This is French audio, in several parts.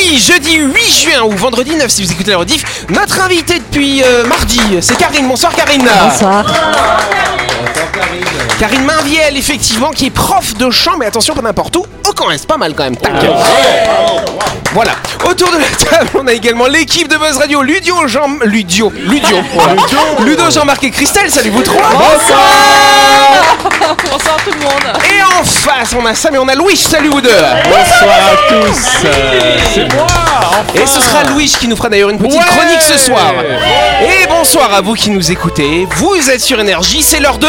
jeudi, jeudi 8 juin ou vendredi 9 si vous écoutez la rediff. Notre invité depuis euh, mardi, c'est Karine. Bonsoir Karine. Bonsoir. Karine Mainviel, effectivement, qui est prof de chant, mais attention, pas n'importe où, au camp Est, pas mal quand même. Tac. Voilà. Autour de la table, on a également l'équipe de Buzz Radio, Ludio, Jean, Ludio, Ludio, voilà. Ludo, Jean-Marc et Christelle. Salut vous trois. Bonsoir tout le monde. Et en face, on a Sam et on a Louis. Salut vous deux. Bonsoir à tous. euh, C'est moi. Et ce sera Louis qui nous fera d'ailleurs une petite Ouais. chronique ce soir. Et bonsoir à vous qui nous écoutez. Vous êtes sur Énergie, c'est l'heure de...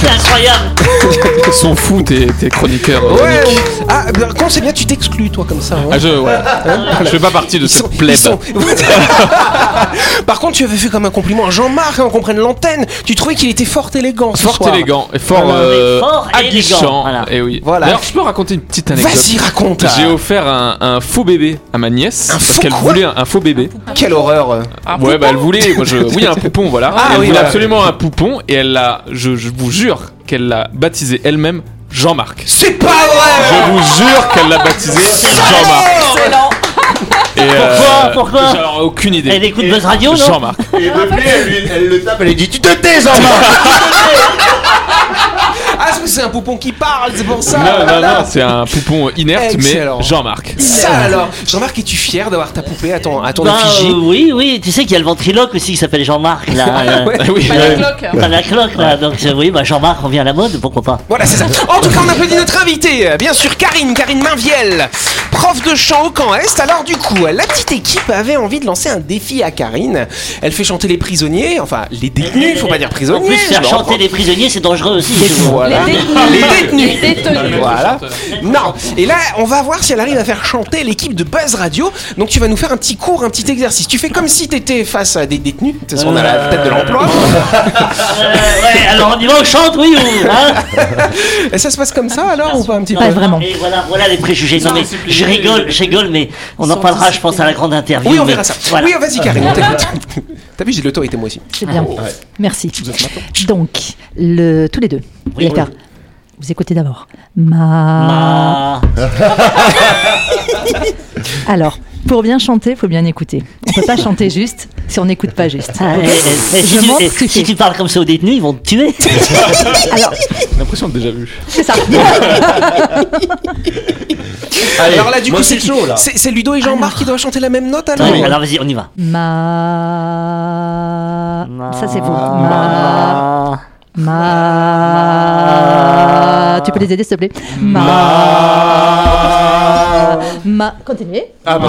C'est incroyable Ils sont fous tes, tes chroniqueurs. euh, Ouais. Ah, ben, quand c'est bien, tu t'exclus toi comme ça. hein. Ah, je, ouais. je fais pas partie de Ils sont- cette plèbe. sont- Par contre, tu avais fait comme un compliment à Jean-Marc, hein, qu'on prenne l'antenne. Tu trouvais qu'il était fort élégant ce Fort soir. élégant et fort, Voilà. euh, Fort aguichant. voilà. Et oui. Voilà. D'ailleurs, je peux raconter une petite anecdote. Vas-y, raconte. J'ai offert un, un faux bébé à ma nièce Un parce qu'elle voulait un, un faux bébé. Quelle horreur. ouais, bah elle voulait. Moi, je, oui, un poupon, voilà. Ah, elle oui, voulait absolument un poupon et elle l'a. Je, je vous jure qu'elle l'a baptisé elle-même Jean-Marc. C'est pas vrai Je vous jure qu'elle l'a baptisé Jean-Marc. Excellent. Et, euh, Pourquoi Pourquoi J'en aucune idée. Elle écoute Buzz Radio, non Jean-Marc. Et depuis, elle, lui- elle le tape, elle lui dit Tu te tais, Jean-Marc parce que c'est un poupon qui parle, c'est pour ça. Non, non, non, c'est un poupon inerte, Excellent. mais Jean-Marc. Ça alors. Jean-Marc, es-tu fier d'avoir ta poupée à ton, à ton Bah, effigie euh, oui, oui, tu sais qu'il y a le ventriloque aussi qui s'appelle Jean-Marc là. euh, Ouais. Ah oui, Pas la cloque. Pas la cloque là, donc euh, oui, bah Jean-Marc revient à la mode, pourquoi pas Voilà, c'est ça. En tout cas, on applaudit notre invité, bien sûr, Karine, Karine Mainviel, prof de chant au camp Est. Alors, du coup, la petite équipe avait envie de lancer un défi à Karine. Elle fait chanter les prisonniers, enfin, les détenus, faut pas dire En prisonniers. plus, je faire chanter les prisonniers, c'est dangereux aussi. Voilà. Les détenus. Les détenus. Les détenus. Voilà. Non. Et là, on va voir si elle arrive à faire chanter l'équipe de Buzz Radio. Donc, tu vas nous faire un petit cours, un petit exercice. Tu fais comme si t'étais face à des détenus. De toute façon, on a la tête de l'emploi. Euh, ouais, alors on y va, on chante, oui ou hein Et ça se passe comme ça alors ou pas un petit peu Pas vraiment. Et voilà, voilà les préjugés. Non mais plus je rigole, je rigole, mais on en parlera, je pense, à la grande interview. Oui, on verra ça. Voilà. Oui, vas-y, Karine, on t'écoute. T'as vu, j'ai l'autorité moi aussi. C'est bien. Merci. Donc, le, tous les deux. Oui, oui. vous écoutez d'abord. Ma... Ah, Alors, pour bien chanter, il faut bien écouter. On peut pas chanter juste si on n'écoute pas juste. ah, si, tu, si parles comme ça aux détenus, ils vont te tuer. Alors, J'ai l'impression de déjà vu. c'est ça. Allez, alors là, du coup, c'est chaud là. C'est c'est Ludo et Jean-Marc qui doivent chanter la même note alors Oui, alors vas-y, on y va. Ma... Ça, c'est vous. Ma... Ma. Ma... Tu peux les aider, s'il te plaît Ma... Ma... Continuez. Ah bah,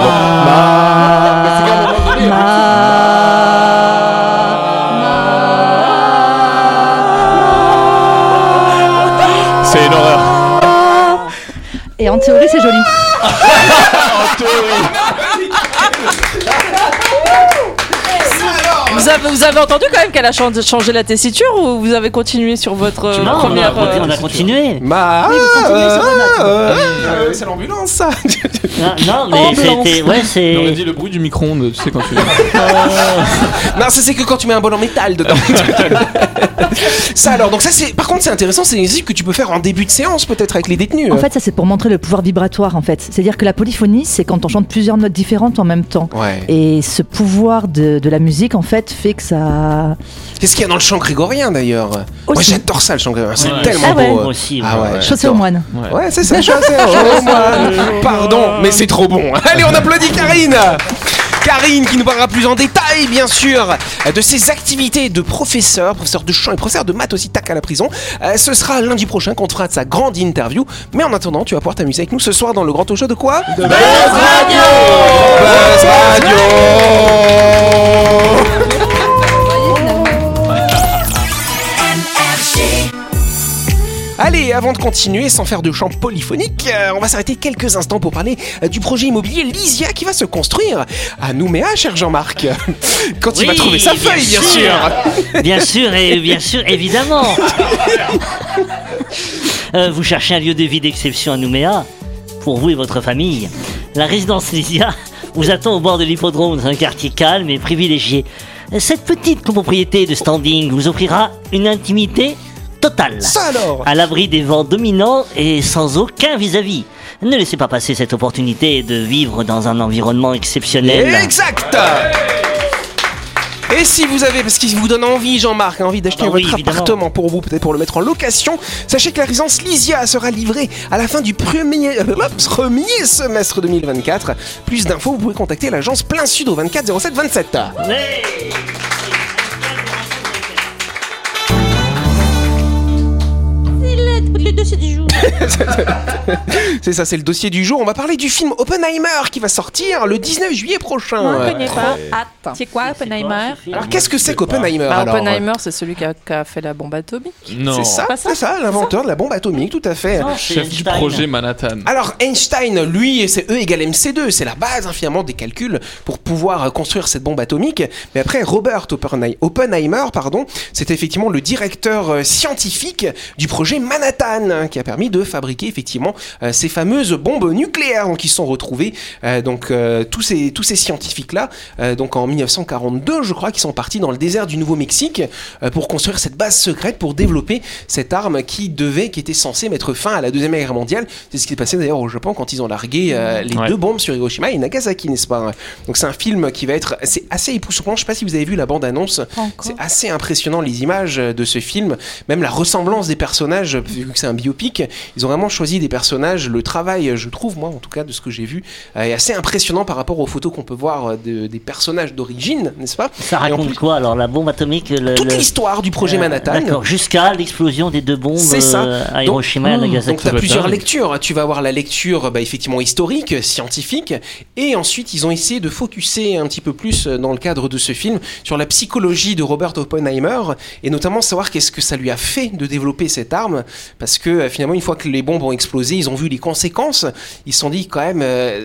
C'est une horreur. Et en théorie, c'est joli. Vous avez, vous avez entendu quand même qu'elle a chan- changé la tessiture ou vous avez continué sur votre euh, Non, on a, première. conti- on a euh, continué. Ma... Oui, vous continuez sur vos notes. euh, euh, c'est l'ambulance ça Non, non, mais Ambulance. c'était. Ouais, c'est. On aurait dit le bruit du micro-ondes, tu sais, quand tu. Non, ça c'est que quand tu mets un bol en métal dedans. ça alors, donc ça c'est. Par contre, c'est intéressant, c'est une exercice que tu peux faire en début de séance peut-être avec les détenus. En fait, ça c'est pour montrer le pouvoir vibratoire en fait. C'est-à-dire que la polyphonie, c'est quand on chante plusieurs notes différentes en même temps. Ouais. Et ce pouvoir de, de la musique en fait fait que ça. Qu'est-ce qu'il y a dans le chant grégorien d'ailleurs Moi j'adore ça le chant grégorien, c'est Ouais. tellement Ah beau. Aussi, Ah ouais. ouais. Chaussée au moine. Ouais, c'est ça, chaussée au moine. Pardon, mais c'est trop bon. Allez, on applaudit Karine Karine qui nous parlera plus en détail, bien sûr, de ses activités de professeur, professeur de chant et professeur de maths aussi, tac à la prison. Euh, ce sera lundi prochain qu'on te fera de sa grande interview. Mais en attendant, tu vas pouvoir t'amuser avec nous ce soir dans le grand talk show de quoi? De Buzz Radio Buzz Radio Allez, avant de continuer, sans faire de chant polyphonique, euh, on va s'arrêter quelques instants pour parler euh, du projet immobilier Lysia qui va se construire à Nouméa, cher Jean-Marc. Quand il va trouver sa bien feuille, bien sûr. sûr. Bien sûr, et bien sûr, évidemment. Euh, vous cherchez un lieu de vie d'exception à Nouméa Pour vous et votre famille La résidence Lysia vous attend au bord de l'hippodrome dans un quartier calme et privilégié. Cette petite copropriété de standing vous offrira une intimité totale. Ça alors À l'abri des vents dominants et sans aucun vis-à-vis. Ne laissez pas passer cette opportunité de vivre dans un environnement exceptionnel. Exact et si vous avez, parce qu'il vous donne envie, Jean-Marc, envie d'acheter Ah oui, votre évidemment. appartement pour vous, peut-être pour le mettre en location, sachez que la résidence Lysia sera livrée à la fin du premier, euh, premier semestre 2024. Plus d'infos, vous pouvez contacter l'agence Plein Sud au 24 07 27. Ouais. C'est ça, c'est le dossier du jour. On va parler du film Oppenheimer qui va sortir le 19 juillet prochain. Moi, je connais pas. Attends. C'est quoi Oppenheimer Alors qu'est-ce que c'est qu'Oppenheimer Bah, Oppenheimer, c'est celui qui a, qui a fait la bombe atomique. Non. C'est ça, Pas ça c'est ça, l'inventeur de la bombe atomique, tout à fait. Non, Chef du projet Manhattan. Alors Einstein, lui, c'est E égale MC2, c'est la base hein, finalement des calculs pour pouvoir construire cette bombe atomique. Mais après, Robert Oppenhei- Oppenheimer, pardon, c'est effectivement le directeur euh, scientifique du projet Manhattan hein, qui a permis de fabriquer effectivement euh, ces fameuses bombes nucléaires donc, qui sont retrouvées. Euh, donc euh, tous ces tous ces scientifiques là, donc en 1942, je crois, qui sont partis dans le désert du Nouveau-Mexique euh, pour construire cette base secrète pour développer cette arme qui devait, qui était censée mettre fin à la deuxième guerre mondiale. C'est ce qui s'est passé d'ailleurs au Japon quand ils ont largué euh, les Ouais. deux bombes sur Hiroshima et Nagasaki, n'est-ce pas? Donc c'est un film qui va être, c'est assez époustouflant. Je sais pas si vous avez vu la bande annonce. C'est assez impressionnant les images de ce film, même la ressemblance des personnages, vu que c'est un biopic. Ils ont vraiment choisi des personnages. Le travail, je trouve moi, en tout cas de ce que j'ai vu, euh, est assez impressionnant par rapport aux photos qu'on peut voir euh, de- des personnages d'origine, n'est-ce pas? Ça raconte plus- quoi alors La bombe atomique le- Toute le- l'histoire du projet Euh, Manhattan. D'accord, jusqu'à l'explosion des deux bombes C'est ça. euh, à Donc- Hiroshima et à Nagasaki. Donc tu as plusieurs lectures. Tu vas avoir la lecture bah, effectivement historique, scientifique, et ensuite ils ont essayé de focuser un petit peu plus dans le cadre de ce film sur la psychologie de Robert Oppenheimer et notamment savoir qu'est-ce que ça lui a fait de développer cette arme, parce que finalement une fois que les bombes ont explosé, ils ont vu les conséquences. Ils se sont dit quand même. euh,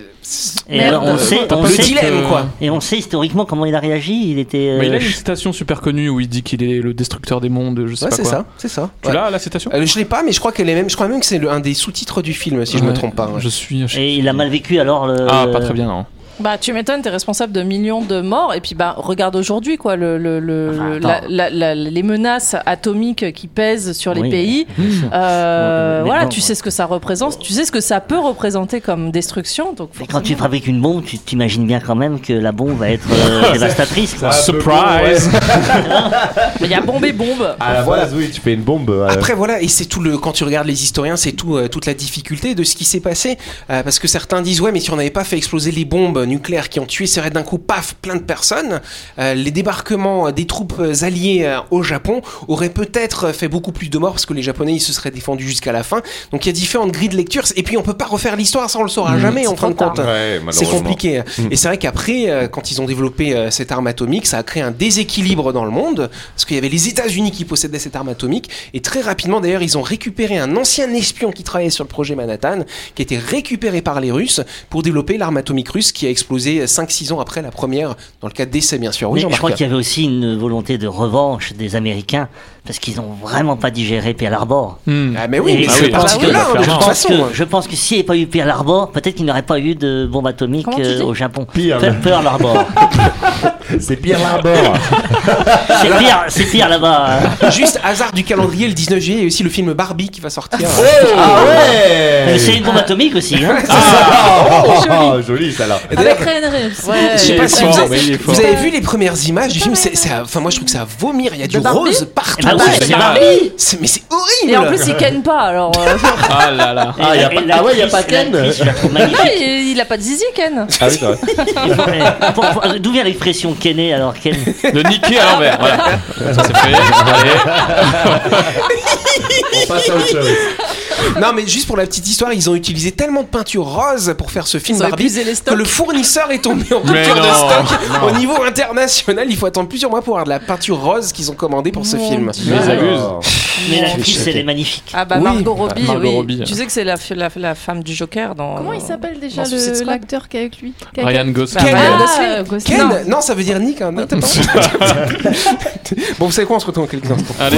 Et Merde. alors on sait, T'as on le sait dilemme que- quoi. et on sait historiquement comment il a réagi. Il était. euh, Mais il a une citation super connue où il dit qu'il est le destructeur des mondes, je sais Ouais, pas c'est quoi. ça, c'est ça. Tu Ouais. l'as la citation Euh, je l'ai pas, mais je crois qu'elle est même. Je crois même que c'est le- un des sous-titres du film, si je me trompe pas. ouais. Je suis. je- Et il a mal vécu alors le. Ah, pas très bien, non. Bah, tu m'étonnes, t'es responsable de millions de morts. Et puis, bah, regarde aujourd'hui, quoi, le, le, le- Enfin, le- attends. la- la- la- les menaces atomiques qui pèsent sur les Oui. pays. Euh, voilà, bon, tu sais ce que ça représente, tu sais ce que ça peut représenter comme destruction. Donc, Mais quand tu forcément. fabriques une bombe, tu t'imagines bien quand même que la bombe va être euh, dévastatrice. quoi. Surprise Mais il y a bombe et bombe. À la Voilà. base, oui, tu fais une bombe. euh, Après voilà, et c'est tout le quand tu regardes les historiens, c'est tout euh, toute la difficulté de ce qui s'est passé euh, parce que certains disent ouais, mais si on n'avait pas fait exploser les bombes nucléaires qui ont tué, serait d'un coup paf plein de personnes. Euh, les débarquements des troupes alliées euh, au Japon auraient peut-être fait beaucoup plus de morts parce que les Japonais ils se seraient défendus jusqu'à la fin. Donc il y a différentes grilles de lecture et puis on peut pas refaire l'histoire, ça on le saura jamais en c'est fin de compte. Ouais, C'est compliqué. Et c'est vrai qu'après, euh, quand ils ont développé cette arme atomique, ça a créé un déséquilibre dans le monde, parce qu'il y avait les États-Unis qui possédaient cette arme atomique, et très rapidement d'ailleurs, ils ont récupéré un ancien espion qui travaillait sur le projet Manhattan, qui a été récupéré par les Russes pour développer l'arme atomique russe qui a explosé 5-6 ans après la première, dans le cas d'essai bien sûr. Oui, Mais je crois qu'il y avait aussi une volonté de revanche des Américains parce qu'ils ont vraiment pas digéré Pearl Harbor. Hmm. Ah mais oui, mais ah oui, ah là, hein, toute je pense façon. que, je pense que s'il n'y avait pas eu Pearl Harbor, peut-être qu'il n'y aurait pas eu de bombe atomique euh, au Japon. Pire. Pearl- Pearl Harbor. C'est Pierre Larbor. c'est pire, c'est pire là-bas. hein. Juste hasard du calendrier, le 19 juillet, il y a aussi le film Barbie qui va sortir. ah Mais ouais c'est une bombe atomique aussi. Hein. Ah, joli ça là. Et d'ailleurs, Avec Ryan Reeves. Je sais pas si fort, vous avez, vous vu les premières images du film. c'est- c'est à- Enfin, moi, je trouve que c'est à vomir. Il y a du Barbie rose partout. Oui, Ah, c'est c'est- Barbie. c'est- Mais c'est horrible. Et en plus, il ken pas, alors. euh, Ah là là. Ah, y a pas- ah ouais, y a l'actrice- pas Ken. il, il a pas de zizi, Ken. Ah oui, c'est vrai. D'où vient l'expression Kenné alors Ken? Le niquer à l'envers, voilà. Ça c'est fait. Allez. On passe à autre chose. Non, mais juste pour la petite histoire, ils ont utilisé tellement de peinture rose pour faire ce film Barbie les que le fournisseur est tombé en rupture de non. stock au niveau international. Il faut attendre plusieurs mois pour avoir de la peinture rose qu'ils ont commandé pour ce film. Mais ils abusent. Mais l'actrice, elle est magnifique. Ah bah Oui. Margot Robbie, Margot oui. Robbie. Tu sais que c'est la, la, la femme du Joker dans. Comment il s'appelle déjà l'acteur qui est avec lui? Qui a- Ryan Gosling. Ken. Ah, Gosling. Non. non. ça veut dire Nick. Hein, non, t'as pas bon, vous savez quoi On se retrouve dans quelques instants. Allez.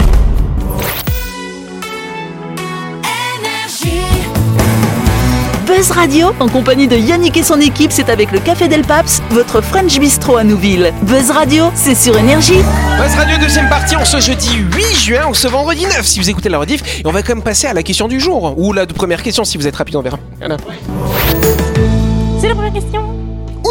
Buzz Radio, en compagnie de Yannick et son équipe, c'est avec le Café Del Paps, votre French Bistro à Nouville. Buzz Radio, c'est sur Énergie. Buzz Radio deuxième partie en ce jeudi 8 juin ou ce vendredi 9 si vous écoutez la rediff et on va quand même passer à la question du jour ou la première question si vous êtes rapide on verra. Voilà. C'est la première question.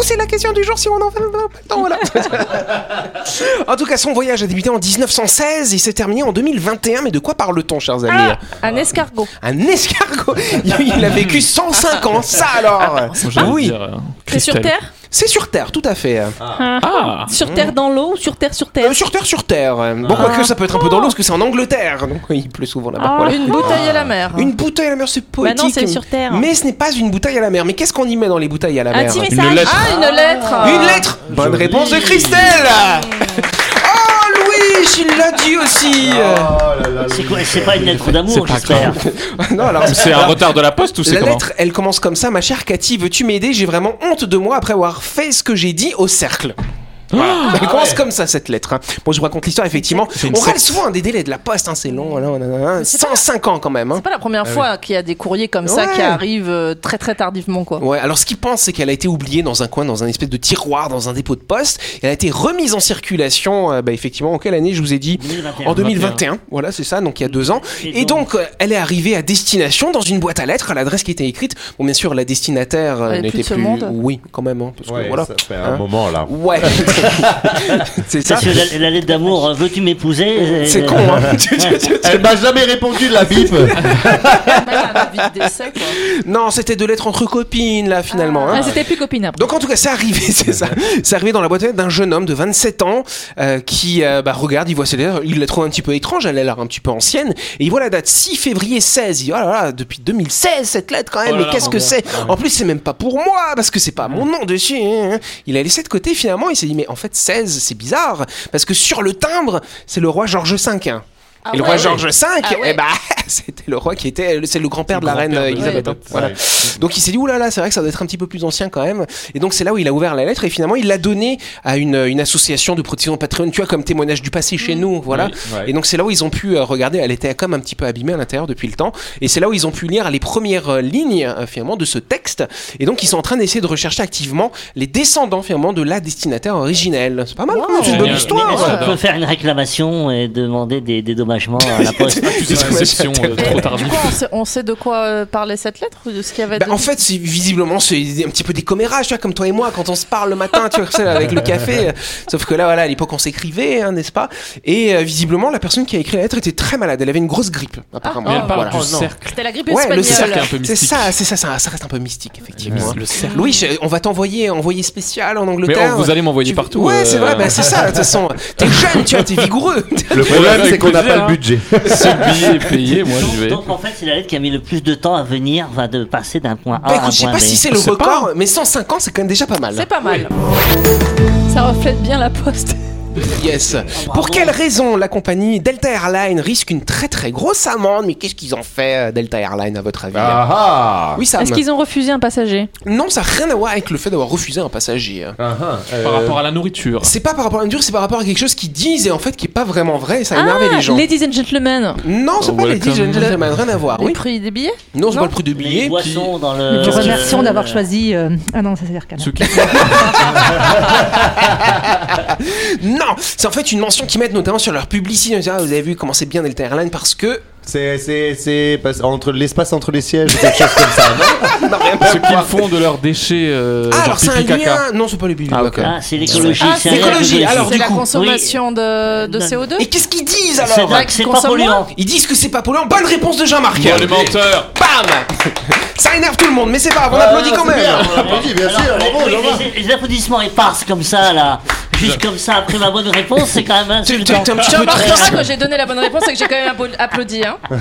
C'est la question du jour si on en fait pas. Voilà. en tout cas son voyage a débuté en 1916 et s'est terminé en 2021 mais de quoi parle-t-on chers amis Un escargot. Un escargot. Il a vécu 105 ans ça alors. J'allais Oui. dire, euh, C'est sur Christelle. Terre? C'est sur Terre tout à fait Ah Sur Terre dans l'eau ou sur Terre sur Terre Euh, Sur Terre sur Terre Bon quoique ça peut être un peu dans l'eau parce que c'est en Angleterre donc il pleut souvent là-bas Ah, voilà. Une bouteille à la mer. Une bouteille à la mer, c'est Bah poétique. non, c'est sur Terre. Mais ce n'est pas une bouteille à la mer. Mais qu'est-ce qu'on y met dans les bouteilles à la Un mer Une lettre. Ah, une lettre. Une lettre Bonne réponse de Christelle Oh Louis, il l'a dit aussi C'est quoi C'est pas une lettre d'amour, j'espère. Non, alors. C'est un retard de la poste ou c'est La lettre, elle commence comme ça, ma chère Cathy, veux-tu m'aider? J'ai vraiment honte de moi après avoir fait ce que j'ai dit au cercle. Voilà. Elle commence comme ça cette lettre. hein. Bon, je vous raconte l'histoire effectivement. une On râle secte. souvent hein, des délais de la poste, hein, c'est long. voilà, voilà, 105 ans quand même. hein. C'est pas la première fois qu'il y a des courriers comme ça Ouais. qui arrivent euh, très très tardivement quoi. Ouais, alors ce qu'il pense, c'est qu'elle a été oubliée dans un coin, dans un espèce de tiroir, dans un dépôt de poste. Elle a été remise en circulation, euh, bah, effectivement, en quelle année je vous ai dit? 2021. En 2021, voilà, c'est ça, donc il y a deux ans. Et donc, euh, elle est arrivée à destination dans une boîte à lettres à l'adresse qui était écrite. Bon, bien sûr, la destinataire euh, Elle est plus n'était de ce plus. monde. Oui, quand même, hein, parce que Ouais, voilà. ça fait un Hein moment là. Ouais, c'est ça. Parce que la, la lettre d'amour, euh, veux-tu m'épouser euh, C'est con, hein. Elle m'a jamais répondu de la bip. Non, c'était de lettres entre copines, là, finalement. hein. Ah, c'était plus copine après. Donc en tout cas, c'est arrivé, c'est ça. C'est arrivé dans la boîte d'un jeune homme de 27 ans euh, qui euh, bah, regarde, il voit ses lettres, il la trouve un petit peu étrange, elle a l'air un petit peu ancienne, et il voit la date 6 février 16. Il dit, oh là là, depuis 2016 cette lettre quand même, Oh mais qu'est-ce que c'est? En plus, c'est même pas pour moi, parce que c'est pas mon nom dessus. hein, hein. Il a laissé de côté finalement, il s'est dit, mais en fait 16, c'est bizarre, parce que sur le timbre, c'est le roi George V. Ah et le ouais. roi George V, Ah ouais. eh bah, c'était le roi qui était, c'est le grand-père de la reine grand-père de Elisabeth. hein. Voilà. Donc il s'est dit, oulala, là là, c'est vrai que ça doit être un petit peu plus ancien quand même. Et donc c'est là où il a ouvert la lettre et finalement il l'a donné à une, une association de protection Patreon, tu vois, comme témoignage du passé chez nous, voilà. Oui, ouais. Et donc c'est là où ils ont pu euh, regarder, elle était comme un petit peu abîmée à l'intérieur depuis le temps. Et c'est là où ils ont pu lire les premières euh, lignes euh, finalement de ce texte. Et donc ils sont en train d'essayer de rechercher activement les descendants finalement de la destinataire originelle. C'est pas mal, c'est une bonne histoire. Mais est-ce J'adore. qu'on peut faire une réclamation et demander des dédommagements à la poste euh, trop tardive. du coup, on sait, on sait de quoi euh, parlait cette lettre ou de ce qu'il y avait Bah, dedans en fait, c'est visiblement c'est un petit peu des commérages, tu vois, comme toi et moi, quand on se parle le matin, tu vois, avec le café. Sauf que là, voilà, à l'époque, on s'écrivait, hein, n'est-ce pas? Et euh, visiblement, la personne qui a écrit la lettre était très malade. Elle avait une grosse grippe, apparemment. Mais elle parle Voilà. du cercle. C'était la grippe Ouais, le cercle un peu C'est mystique. ça, c'est ça, ça, ça reste un peu mystique, effectivement. Le cercle. Louis, je- on va t'envoyer envoyer spécial en Mais Angleterre. oh, vous allez m'envoyer Tu- partout. Ouais, c'est euh, vrai, bah, c'est ça, de toute façon. T'es jeune, tu vois, t'es vigoureux. Le problème, c'est qu'on n'a pas. Le budget. Si le billet est payé, moi j'y vais. Donc en fait, c'est la lettre qui a mis le plus de temps à venir, enfin de passer d'un point A Bah à un écoute, je sais point pas B. si c'est le C'est record, mais 105 ans, c'est quand même déjà pas mal. C'est pas mal. Ça reflète bien la poste. Yes. bravo. Pour quelle raison la compagnie Delta Airlines risque une très très grosse amende? Mais qu'est-ce qu'ils ont fait euh, Delta Airlines à votre avis? Ah ah. Oui, ça. Est-ce qu'ils ont refusé un passager? Non, ça n'a rien à voir avec le fait d'avoir refusé un passager. Ah ah. Euh, Par rapport à la nourriture. C'est pas par rapport à une dure, c'est par rapport à quelque chose qu'ils disent et en fait qui est pas vraiment vrai. Et ça a énervé Ah, les gens. Ladies and gentlemen. Non, c'est pas les Welcome. 10 gentlemen, rien à voir. Les Oui. prix des billets? Non, c'est pas le prix de Les billets. boissons dans Nous le. te Euh, remercions d'avoir choisi. euh, Ah non, ça c'est Arcana. C'est en fait une mention qu'ils mettent notamment sur leur publicité. Ah, vous avez vu comment c'est bien Delta Airlines parce que C'est, c'est, c'est entre l'espace entre les sièges ou quelque chose comme ça, non Ce qu'ils font de leurs déchets, euh, Ah, alors c'est un lien. Non, c'est pas les pipi Ah, caca. Ah, c'est l'écologie. Ah, c'est c'est rien l'écologie. d'écologie. Alors, C'est du la coup, consommation de, de Non. Et CO2 qu'est-ce qu'ils disent C'est alors vrai que c'est pas polluant. Ils disent que c'est pas polluant. Bonne réponse de Jean-Marc. Bon, les menteurs Bam Ça énerve tout le monde, mais c'est pas grave, on Ah, applaudit quand c'est même. bien, on applaudit, bien sûr, les- applaudissements éparses comme ça, là, juste comme ça après ma bonne réponse, c'est quand même Tu- tu- un petit Tu peu remarqueras triste. que j'ai donné la bonne réponse et que j'ai quand même applaudi- applaudi.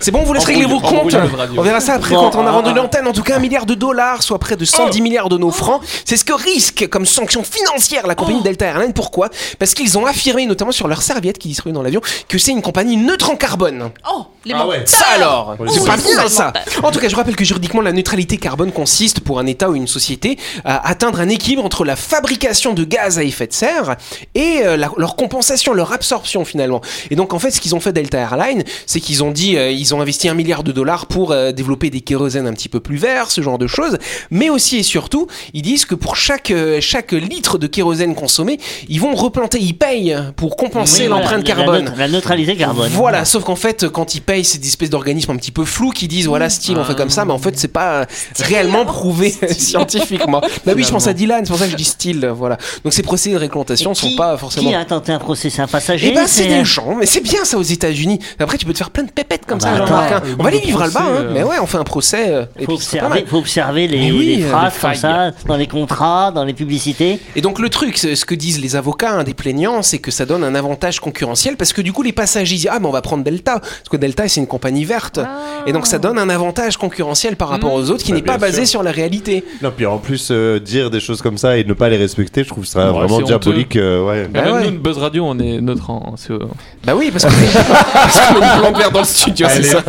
C'est bon, vous laisse régler vos comptes. On verra ça après Bon, quand on a vendu ah. l'antenne. En tout cas, un milliard de dollars, soit près de 110 milliards de nos francs. C'est ce que risque comme sanction financière la compagnie Delta Airlines. Pourquoi? Parce qu'ils ont affirmé, notamment sur leur serviette qui distribue dans l'avion, que c'est une compagnie neutre en carbone. Oh, les Ah ouais. Ça alors C'est pas bien ça, En tout cas, je rappelle que juridiquement, la neutralité carbone consiste pour un État ou une société à atteindre un équilibre entre la fabrication de gaz à effet de serre et euh, la- leur compensation, leur absorption finalement. Et donc en fait, ce qu'ils ont fait Delta Airlines, c'est qu'ils ont dit, euh, ils ont investi un milliard de dollars pour euh, développer des kérosènes un petit peu plus verts, ce genre de choses. Mais aussi et surtout, ils disent que pour chaque euh, chaque litre de kérosène consommé, ils vont replanter, ils payent pour compenser Oui, l'empreinte la- la carbone. neut- La, neutralité carbone. Voilà, sauf qu'en fait, quand ils payent, c'est des espèces d'organismes un petit peu flous qui disent voilà, style, on fait comme ça, mais en fait, c'est pas euh, réellement prouvé scientifiquement. Bah oui, je pense à Dylan, c'est pour ça que je dis style, voilà. Donc ces procédés de réglementation Et sont qui- pas forcément. Qui a tenté un procès? C'est un passager Eh ben, c'est des gens, mais c'est bien ça aux États-Unis. Après, tu peux te faire plein de pépettes comme Ah ça, bah, Jean-Marc. hein. euh, On va les le vivre à le bas, procès, hein. mais ouais, on fait un procès. euh, faut observer, faut observer les, oui, les euh, phrases les comme ça, dans les contrats, dans les publicités. Et donc le truc, ce que disent les avocats hein, des plaignants, c'est que ça donne un avantage concurrentiel parce que du coup les passagers disent ah mais on va prendre Delta parce que Delta c'est une compagnie verte et donc ça donne un avantage concurrentiel par rapport aux autres qui Bah, n'est pas basé sûr. sur la réalité. Non, puis en plus, euh, dire des choses comme ça et ne pas les respecter, je trouve ça Ouais, vraiment diabolique. euh, ouais. Bah Même ouais. nous, de Buzz Radio, on est neutre en CO. Bah oui parce qu'on plante verte dans le studio, c'est est ça.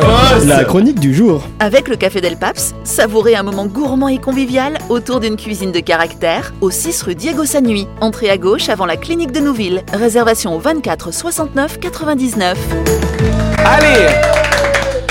La chronique du jour. Avec le Café Del Paps, savourez un moment gourmand et convivial autour d'une cuisine de caractère au 6 rue Diego Sanui. Entrée à gauche avant la clinique de Nouville. Réservation au 24 69 99. Allez,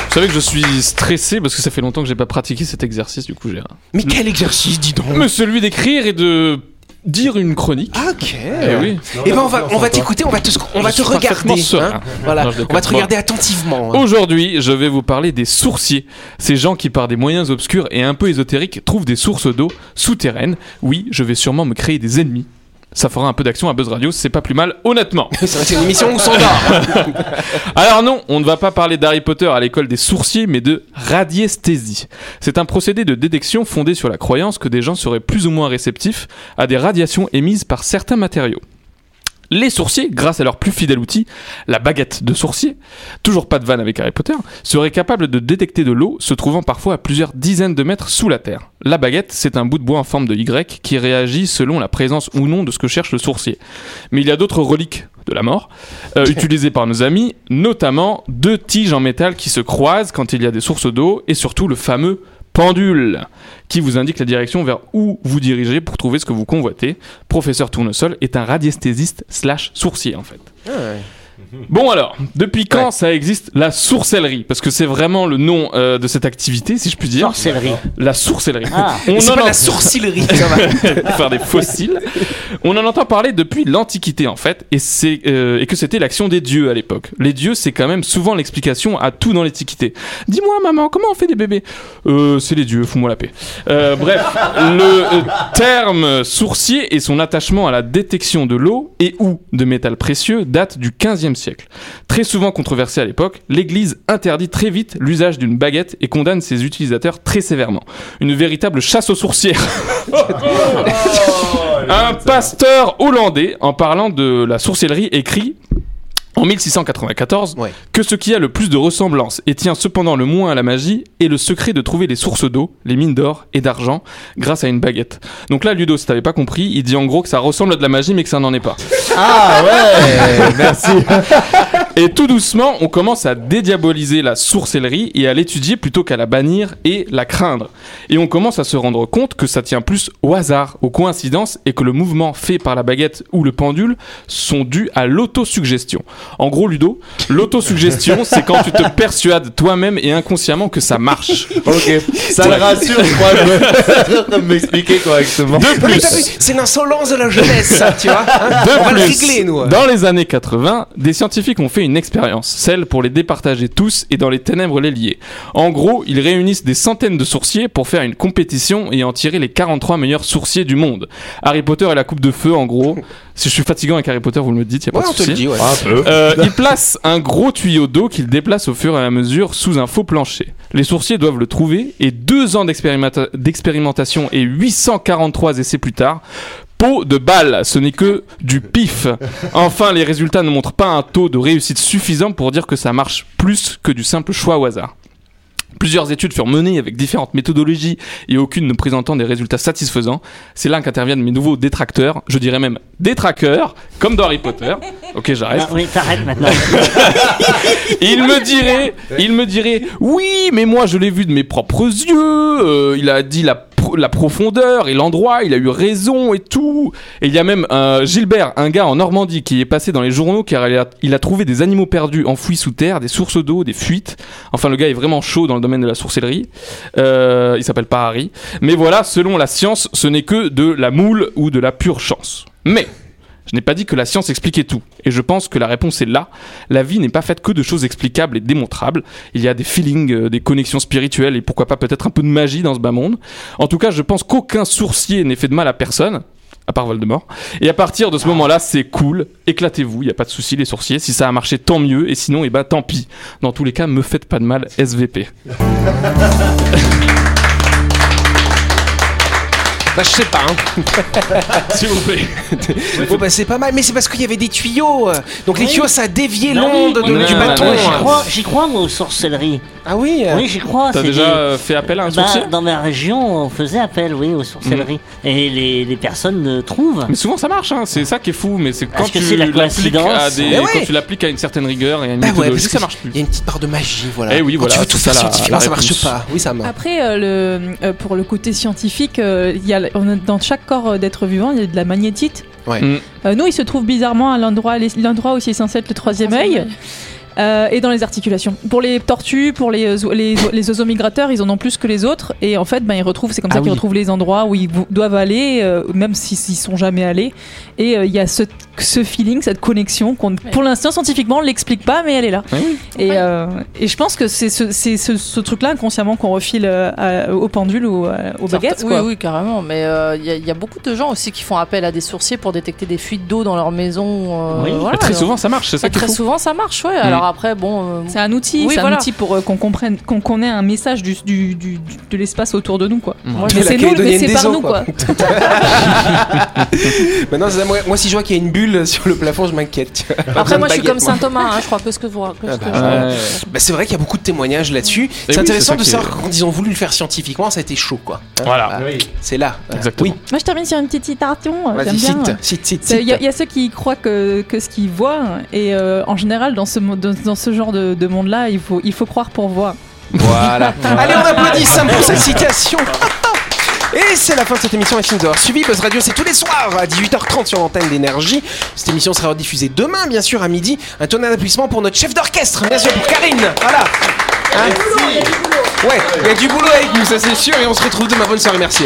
Vous savez que je suis stressé parce que ça fait longtemps que j'ai pas pratiqué cet exercice, du coup j'ai. mais quel exercice, dis donc. Mais celui d'écrire et de dire une chronique. Ah, Ok. Eh oui. Et ben on va on va t'écouter, on va te on va te regarder. hein. Voilà, Non, je on déconne va te regarder attentivement. hein. Aujourd'hui, je vais vous parler des sourciers. Ces gens qui, par des moyens obscurs et un peu ésotériques, trouvent des sources d'eau souterraines. Oui, je vais sûrement me créer des ennemis. Ça fera un peu d'action à Buzz Radio, c'est pas plus mal, honnêtement. Être une émission où. Alors non, on ne va pas parler d'Harry Potter à l'école des sourciers, mais de radiesthésie. C'est un procédé de détection fondé sur la croyance que des gens seraient plus ou moins réceptifs à des radiations émises par certains matériaux. Les sourciers, grâce à leur plus fidèle outil, la baguette de sourcier, toujours pas de vanne avec Harry Potter, seraient capables de détecter de l'eau se trouvant parfois à plusieurs dizaines de mètres sous la terre. La baguette, c'est un bout de bois en forme de Y qui réagit selon la présence ou non de ce que cherche le sourcier. Mais il y a d'autres reliques de la mort, euh, utilisées par nos amis, notamment deux tiges en métal qui se croisent quand il y a des sources d'eau, et surtout le fameux pendule, qui vous indique la direction vers où vous dirigez pour trouver ce que vous convoitez. Professeur Tournesol est un radiesthésiste slash sourcier en fait. Bon alors, depuis quand Ouais. ça existe la sourcellerie Parce que c'est vraiment le nom euh, de cette activité, si je puis dire. Sorcellerie. La sourcellerie. Ah. On en pas en- la sourcillerie, faire des fossiles. On en entend parler depuis l'Antiquité en fait, et, c'est, euh, et que c'était l'action des dieux à l'époque. Les dieux, c'est quand même souvent l'explication à tout dans l'Antiquité. Dis-moi maman, comment on fait des bébés? Euh, C'est les dieux, fous-moi la paix. Bref, le terme sourcier et son attachement à la détection de l'eau et ou de métal précieux date du 15e siècle. Très souvent controversé à l'époque, l'Église interdit très vite l'usage d'une baguette et condamne ses utilisateurs très sévèrement. Une véritable chasse aux sourcières. Un pasteur hollandais, en parlant de la sorcellerie, écrit en 1694 Ouais. que ce qui a le plus de ressemblance et tient cependant le moins à la magie est le secret de trouver les sources d'eau, les mines d'or et d'argent grâce à une baguette. Donc là, Ludo, si t'avais pas compris, il dit en gros que ça ressemble à de la magie mais que ça n'en est pas. Ah ouais, merci. Et tout doucement, on commence à dédiaboliser la sourcellerie et à l'étudier plutôt qu'à la bannir et la craindre. Et on commence à se rendre compte que ça tient plus au hasard, aux coïncidences et que le mouvement fait par la baguette ou le pendule sont dus à l'autosuggestion. En gros, Ludo, l'autosuggestion, c'est quand tu te persuades toi-même et inconsciemment que ça marche. Ok, ça le rassure, je me- de m'expliquer correctement. De plus, C'est l'insolence de la jeunesse, ça, tu vois. hein. De on va le plus, régler, nous. Dans les années 80, des scientifiques ont fait une une expérience, celle pour les départager tous et dans les ténèbres les lier. En gros, ils réunissent des centaines de sourciers pour faire une compétition et en tirer les 43 meilleurs sourciers du monde. Harry Potter et la coupe de feu, en gros. Si je suis fatigant avec Harry Potter, vous me le dites, y a pas de souci. dit, ouais. Euh, il place un gros tuyau d'eau qu'il déplace au fur et à mesure sous un faux plancher. Les sourciers doivent le trouver et deux ans d'expérimenta- d'expérimentation et 843 essais plus tard, pot de balle, ce n'est que du pif. Enfin, les résultats ne montrent pas un taux de réussite suffisant pour dire que ça marche plus que du simple choix au hasard. Plusieurs études furent menées avec différentes méthodologies et aucune ne présentant des résultats satisfaisants. C'est là qu'interviennent mes nouveaux détracteurs, je dirais même détraqueurs, comme dans Harry Potter. Ok, j'arrête. Oui, t'arrêtes maintenant. Il me dirait, il me dirait, oui, mais moi je l'ai vu de mes propres yeux. euh, il a dit la, la profondeur et l'endroit. Il a eu raison et tout. Et il y a même Gilbert, un gars en Normandie, qui est passé dans les journaux car il a, il a trouvé des animaux perdus enfouis sous terre, des sources d'eau, des fuites. Enfin, le gars est vraiment chaud dans le domaine de la sorcellerie. Euh, il s'appelle pas. Mais voilà, selon la science, ce n'est que de la moule ou de la pure chance. Mais je n'ai pas dit que la science expliquait tout, et je pense que la réponse est là. La vie n'est pas faite que de choses explicables et démontrables. Il y a des feelings, euh, des connexions spirituelles et pourquoi pas peut-être un peu de magie dans ce bas monde. En tout cas, je pense qu'aucun sourcier n'ait fait de mal à personne. À part Voldemort. Et à partir de ce moment-là, c'est cool. Éclatez-vous, il n'y a pas de souci, les sourciers. Si ça a marché, tant mieux. Et sinon, eh ben, tant pis. Dans tous les cas, me faites pas de mal, SVP. Bah, je sais pas. Hein. S'il vous plaît. Bon, bah, c'est pas mal, mais c'est parce qu'il y avait des tuyaux. euh. Donc les Oui. tuyaux, ça a dévié Non, l'onde oui, de- oui, du oui, bâton. J'y hein. crois, j'y crois, moi, aux sorcelleries. Ah oui. euh. Oui, j'y crois. T'as c'est déjà des- euh, fait appel à un Bah, sourcier dans ma région, on faisait appel, oui, aux sorcelleries. Et les, les personnes le trouvent. Mais souvent ça marche, hein. c'est ça qui est fou, mais c'est quand Parce que tu c'est la l'appliques à coïncidence. des, Mais ouais. quand tu l'appliques à une certaine rigueur et à une Bah ouais, méthodologie, parce ça que marche plus. Il y a une petite part de magie, voilà. Eh oui, Quand voilà, tu veux c'est tout ça faire la- scientifiquement, la ça marche réponse. pas. Oui, ça marche. Après, euh, le, euh, pour le côté scientifique, euh, il y a, on a- dans chaque corps euh, d'être vivant, il y a de la magnétite. Ouais. Mm. Euh, nous, il se trouve bizarrement à l'endroit l'endroit où c'est censé être le troisième œil. Euh, et dans les articulations. Pour les tortues, pour les, oiseaux- les, les oiseaux migrateurs, ils en ont plus que les autres. Et en fait, ben, ils retrouvent, c'est comme Ah ça qu'ils oui. retrouvent les endroits où ils doivent aller, euh, même s'ils s'y sont jamais allés. Et euh, il y a ce, ce feeling, cette connexion qu'on, pour l'instant, scientifiquement, on l'explique pas, mais elle est là. Oui, oui. Et, Ouais. euh, et je pense que c'est ce, c'est ce, ce truc-là inconsciemment qu'on refile à- au pendule ou aux baguettes. Oui, Quoi. oui, carrément. Mais euh, il y, a- il y a beaucoup de gens aussi qui font appel à des sourciers pour détecter des fuites d'eau dans leur maison. euh, Oui. voilà, très alors- souvent ça marche, c'est ça très souvent, ça marche, ouais. Alors après, bon. euh, C'est un outil, Oui, c'est voilà. un outil pour euh, qu'on comprenne, qu'on qu'on ait un message du, du, de l'espace autour de nous, quoi. moi, la C'est nous, mais c'est par eaux, nous, quoi. quoi. Maintenant, ça, moi, moi, si je vois qu'il y a une bulle sur le plafond, je m'inquiète. Après, moi, je suis comme. Saint Thomas, hein, je crois que ce que vous que Ah que bah. Bah, c'est vrai qu'il y a beaucoup de témoignages là-dessus. C'est oui, intéressant de savoir que quand ils ont voulu le faire scientifiquement, ça a été chaud, quoi. Hein, Voilà. bah, C'est là. Exactement. Oui, Moi, je termine sur une petite citation. euh, vas-y, J'aime bien. Il y, a- cite. il y a ceux qui croient que, que ce qu'ils voient, et euh, en général, dans ce, dans, dans ce genre de, de monde-là, il faut, il faut croire pour voir. Voilà. Allez, on applaudit Sam pour cette citation. Et c'est la fin de cette émission Merci d'avoir suivi. Buzz Radio, c'est tous les soirs à 18h30 sur l'antenne d'énergie. Cette émission sera rediffusée demain, bien sûr, à midi. Un tonnerre d'applaudissements pour notre chef d'orchestre, bien sûr, pour Karine. Voilà. Hein Ouais, il y a du boulot avec nous, ça c'est sûr. Et on se retrouve demain. Bonne soirée, merci.